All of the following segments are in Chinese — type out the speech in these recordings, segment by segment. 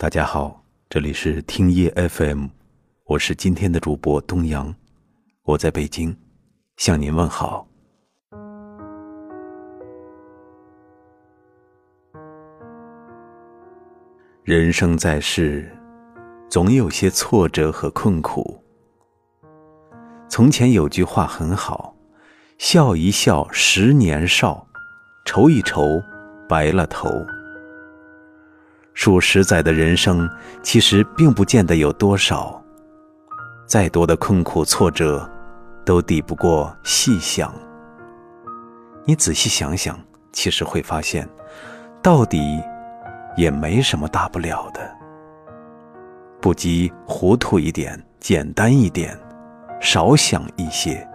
大家好，这里是听夜 FM，我是今天的主播东阳，我在北京向您问好。人生在世，总有些挫折和困苦。从前有句话很好：“笑一笑，十年少；愁一愁，白了头。”数十载的，人生其实并不见得有多少。再多的困苦挫折，都抵不过细想。你仔细想想，其实会发现，到底也没什么大不了的。不及糊涂一点，简单一点，少想一些，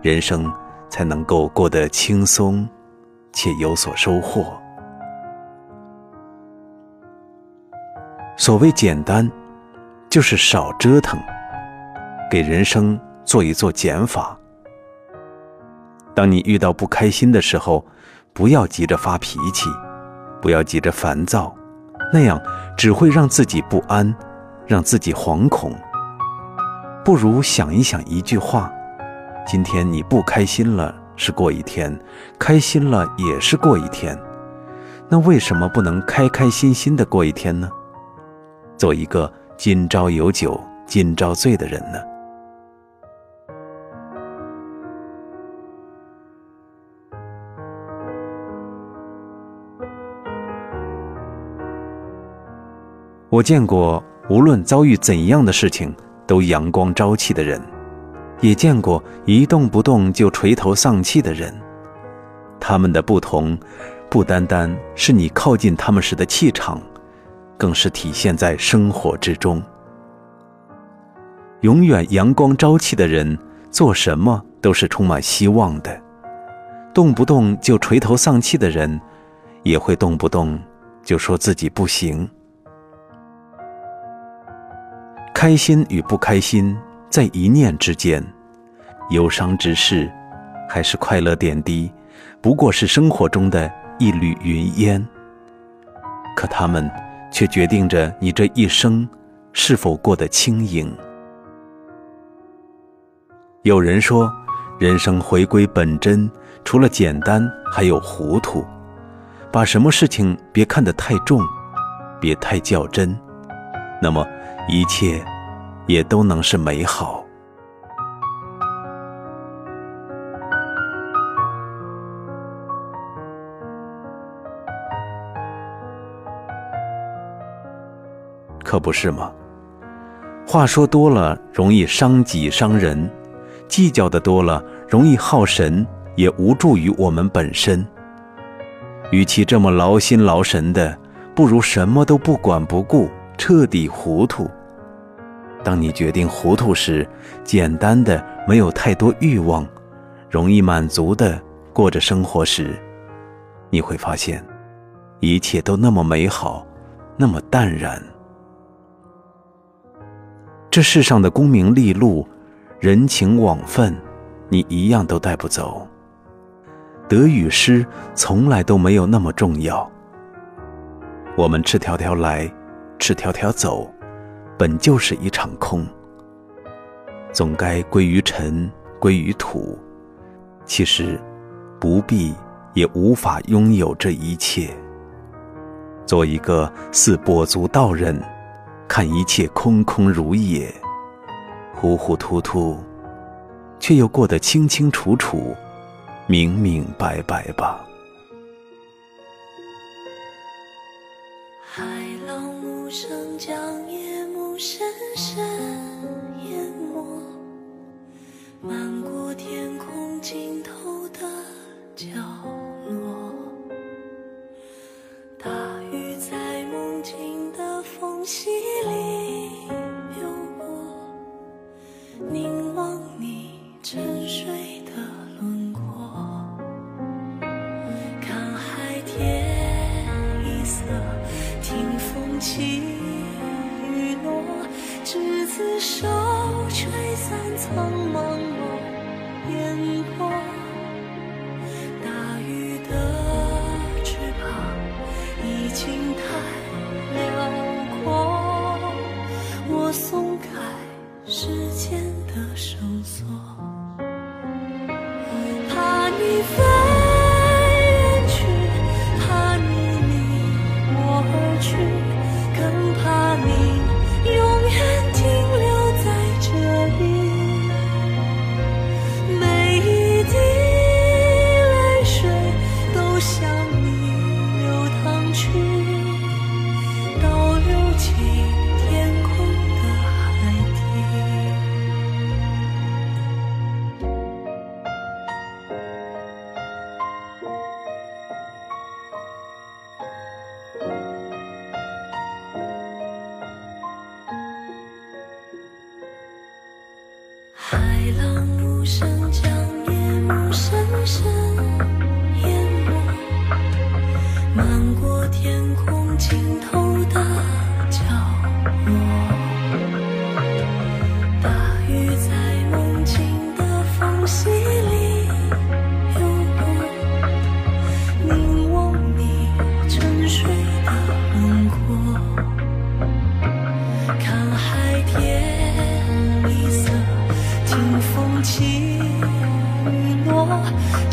人生才能够过得轻松，且有所收获。所谓简单，就是少折腾，给人生做一做减法。当你遇到不开心的时候，不要急着发脾气，不要急着烦躁，那样只会让自己不安，让自己惶恐。不如想一想一句话：今天你不开心了是过一天，开心了也是过一天。那为什么不能开开心心的过一天呢？做一个今朝有酒今朝醉的人呢？我见过无论遭遇怎样的事情都阳光朝气的人，也见过一动不动就垂头丧气的人。他们的不同，不单单是你靠近他们时的气场。更是体现在生活之中。永远阳光朝气的人，做什么都是充满希望的；动不动就垂头丧气的人，也会动不动就说自己不行。开心与不开心，在一念之间；忧伤之事，还是快乐点滴，不过是生活中的一缕云烟。可他们。却决定着你这一生是否过得轻盈。有人说，人生回归本真，除了简单，还有糊涂。把什么事情别看得太重，别太较真，那么一切也都能是美好。可不是吗？话说多了容易伤己伤人，计较的多了容易耗神，也无助于我们本身。与其这么劳心劳神的，不如什么都不管不顾，彻底糊涂。当你决定糊涂时，简单的没有太多欲望，容易满足的过着生活时，你会发现，一切都那么美好，那么淡然。这世上的功名利禄、人情往分，你一样都带不走。得与失从来都没有那么重要。我们赤条条来，赤条条走，本就是一场空。总该归于尘，归于土。其实，不必也无法拥有这一切。做一个似跛足道人。看一切空空如也，糊糊涂涂，却又过得清清楚楚、明明白白吧。起雨落，执子手，吹散苍茫茫烟波。大雨的翅膀已经海浪无声将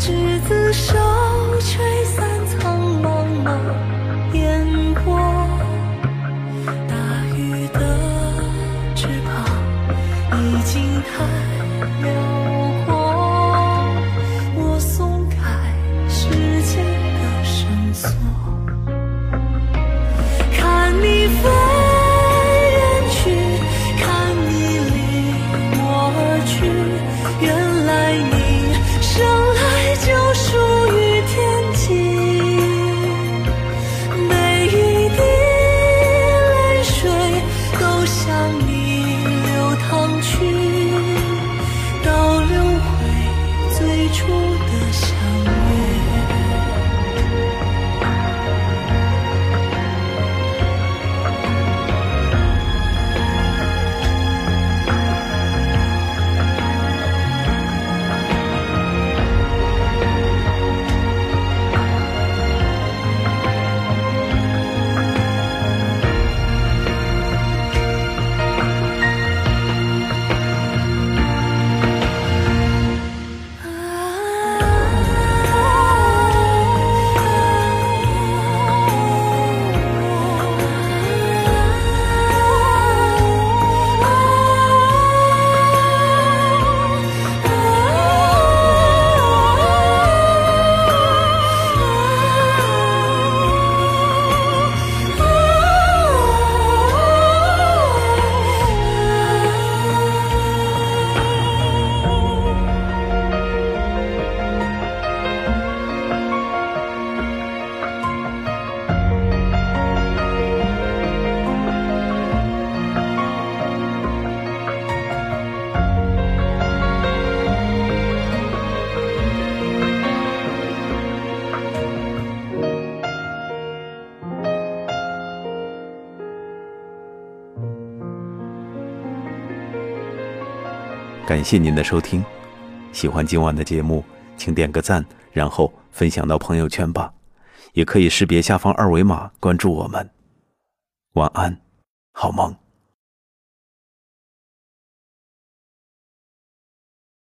执子手，吹散苍茫茫。感谢您的收听，喜欢今晚的节目，请点个赞，然后分享到朋友圈吧。也可以识别下方二维码关注我们。晚安，好梦。